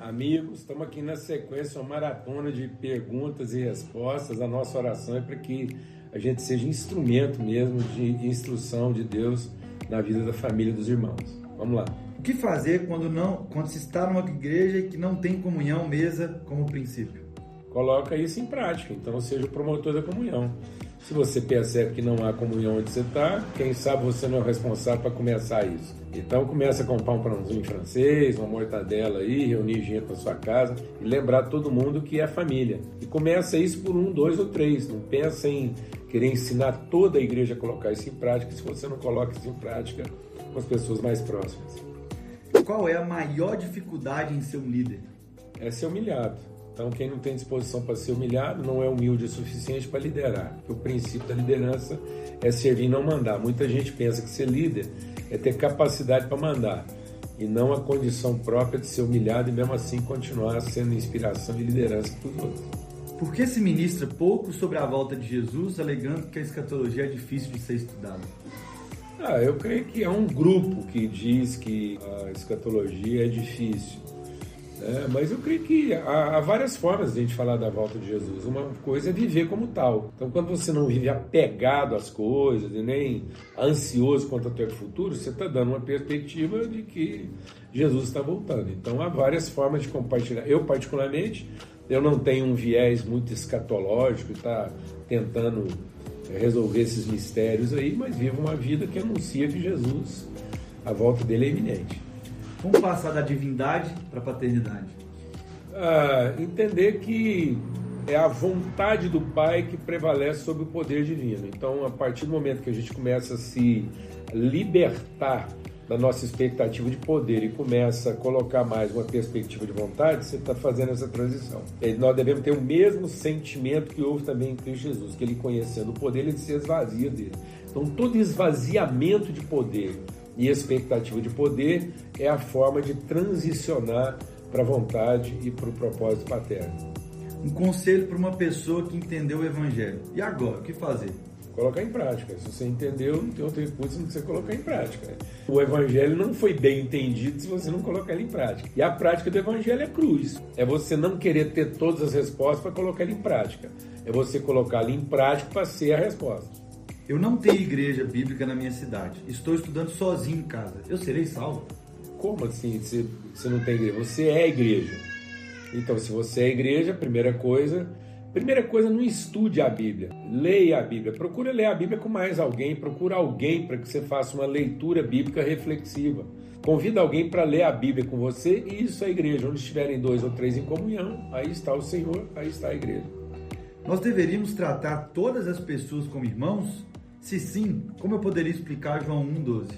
amigos, estamos aqui na sequência, uma maratona de perguntas e respostas. A nossa oração é para que a gente seja instrumento mesmo de instrução de Deus na vida da família dos irmãos. Vamos lá. O que fazer quando não, quando se está numa igreja que não tem comunhão mesa como princípio? Coloca isso em prática. Então seja o promotor da comunhão. Se você percebe que não há comunhão onde você está, quem sabe você não é o responsável para começar isso. Então começa a comprar um pãozinho francês, uma mortadela aí, reunir gente na sua casa e lembrar todo mundo que é família. E começa isso por um, dois ou três. Não pensa em querer ensinar toda a igreja a colocar isso em prática se você não coloca isso em prática com as pessoas mais próximas. Qual é a maior dificuldade em ser um líder? É ser humilhado. Então, quem não tem disposição para ser humilhado não é humilde o suficiente para liderar. o princípio da liderança é servir e não mandar. Muita gente pensa que ser líder é ter capacidade para mandar e não a condição própria de ser humilhado e mesmo assim continuar sendo inspiração e liderança para os outros. Por que se ministra pouco sobre a volta de Jesus, alegando que a escatologia é difícil de ser estudada? Ah, eu creio que é um grupo que diz que a escatologia é difícil. É, mas eu creio que há, há, várias formas de a gente falar da volta de Jesus. Uma coisa é viver como tal. Então, quando você não vive apegado às coisas e nem ansioso quanto ao teu futuro, você está dando uma perspectiva de que Jesus está voltando. Então, há várias formas de compartilhar. Eu, particularmente, eu não tenho um viés muito escatológico está tentando resolver esses mistérios aí, mas vivo uma vida que anuncia que Jesus, a volta dele é iminente. Como passar da divindade para a paternidade? Ah, entender que é a vontade do Pai que prevalece sobre o poder divino. Então, a partir do momento que a gente começa a se libertar da nossa expectativa de poder e começa a colocar mais uma perspectiva de vontade, você está fazendo essa transição. E nós devemos ter o mesmo sentimento que houve também em Cristo Jesus, que ele conhecendo o poder, ele se esvazia dele. Então, todo esvaziamento de poder e expectativa de poder é a forma de transicionar para a vontade e para o propósito paterno. Um conselho para uma pessoa que entendeu o Evangelho. E agora, o que fazer? Colocar em prática. Se você entendeu, não tem hipótese do que você colocar em prática. O Evangelho não foi bem entendido se você não colocar ele em prática. E a prática do Evangelho é cruz. É você não querer ter todas as respostas para colocar ele em prática. É você colocar ele em prática para ser a resposta. Eu não tenho igreja bíblica na minha cidade. Estou estudando sozinho em casa. Eu serei salvo? Como assim você, você não tem igreja? Você é igreja. Então, se você é igreja, primeira coisa, primeira coisa, não estude a Bíblia. Leia a Bíblia. Procura ler a Bíblia com mais alguém. Procura alguém para que você faça uma leitura bíblica reflexiva. Convida alguém para ler a Bíblia com você e isso é a igreja. Onde estiverem dois ou três em comunhão, aí está o Senhor, aí está a igreja. Nós deveríamos tratar todas as pessoas como irmãos? Se sim, como eu poderia explicar João 1,12?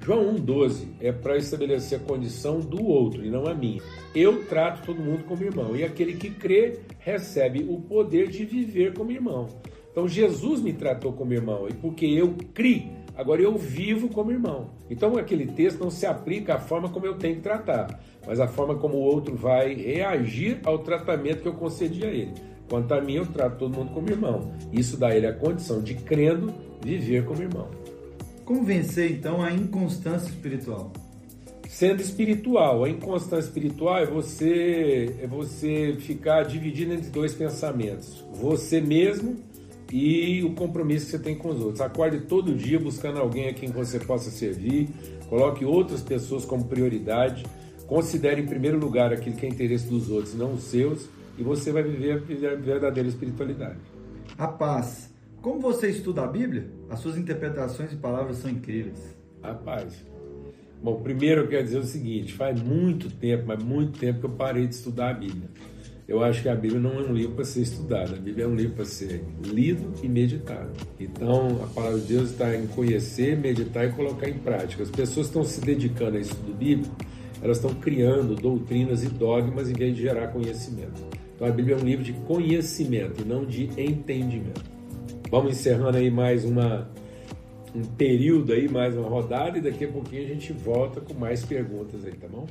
João 1,12 é para estabelecer a condição do outro e não a minha. Eu trato todo mundo como irmão e aquele que crê recebe o poder de viver como irmão. Então Jesus me tratou como irmão e porque eu criei, agora eu vivo como irmão. Então aquele texto não se aplica à forma como eu tenho que tratar, mas à forma como o outro vai reagir ao tratamento que eu concedi a ele. Quanto a mim, eu trato todo mundo como irmão. Isso dá a ele a condição de crendo viver como irmão. Como vencer então a inconstância espiritual? Sendo espiritual, a inconstância espiritual é você é você ficar dividido entre dois pensamentos, você mesmo e o compromisso que você tem com os outros. Acorde todo dia buscando alguém a quem você possa servir, coloque outras pessoas como prioridade, considere em primeiro lugar aquilo que é interesse dos outros, não os seus, e você vai viver a verdadeira espiritualidade. A paz como você estuda a Bíblia, as suas interpretações e palavras são incríveis. Rapaz, bom, primeiro eu quero dizer o seguinte: faz muito tempo, mas muito tempo que eu parei de estudar a Bíblia. Eu acho que a Bíblia não é um livro para ser estudado, a Bíblia é um livro para ser lido e meditado. Então, a palavra de Deus está em conhecer, meditar e colocar em prática. As pessoas estão se dedicando a estudo bíblico, elas estão criando doutrinas e dogmas em vez de gerar conhecimento. Então, a Bíblia é um livro de conhecimento e não de entendimento. Vamos encerrando aí mais uma, um período aí, mais uma rodada, e daqui a pouquinho a gente volta com mais perguntas aí, tá bom?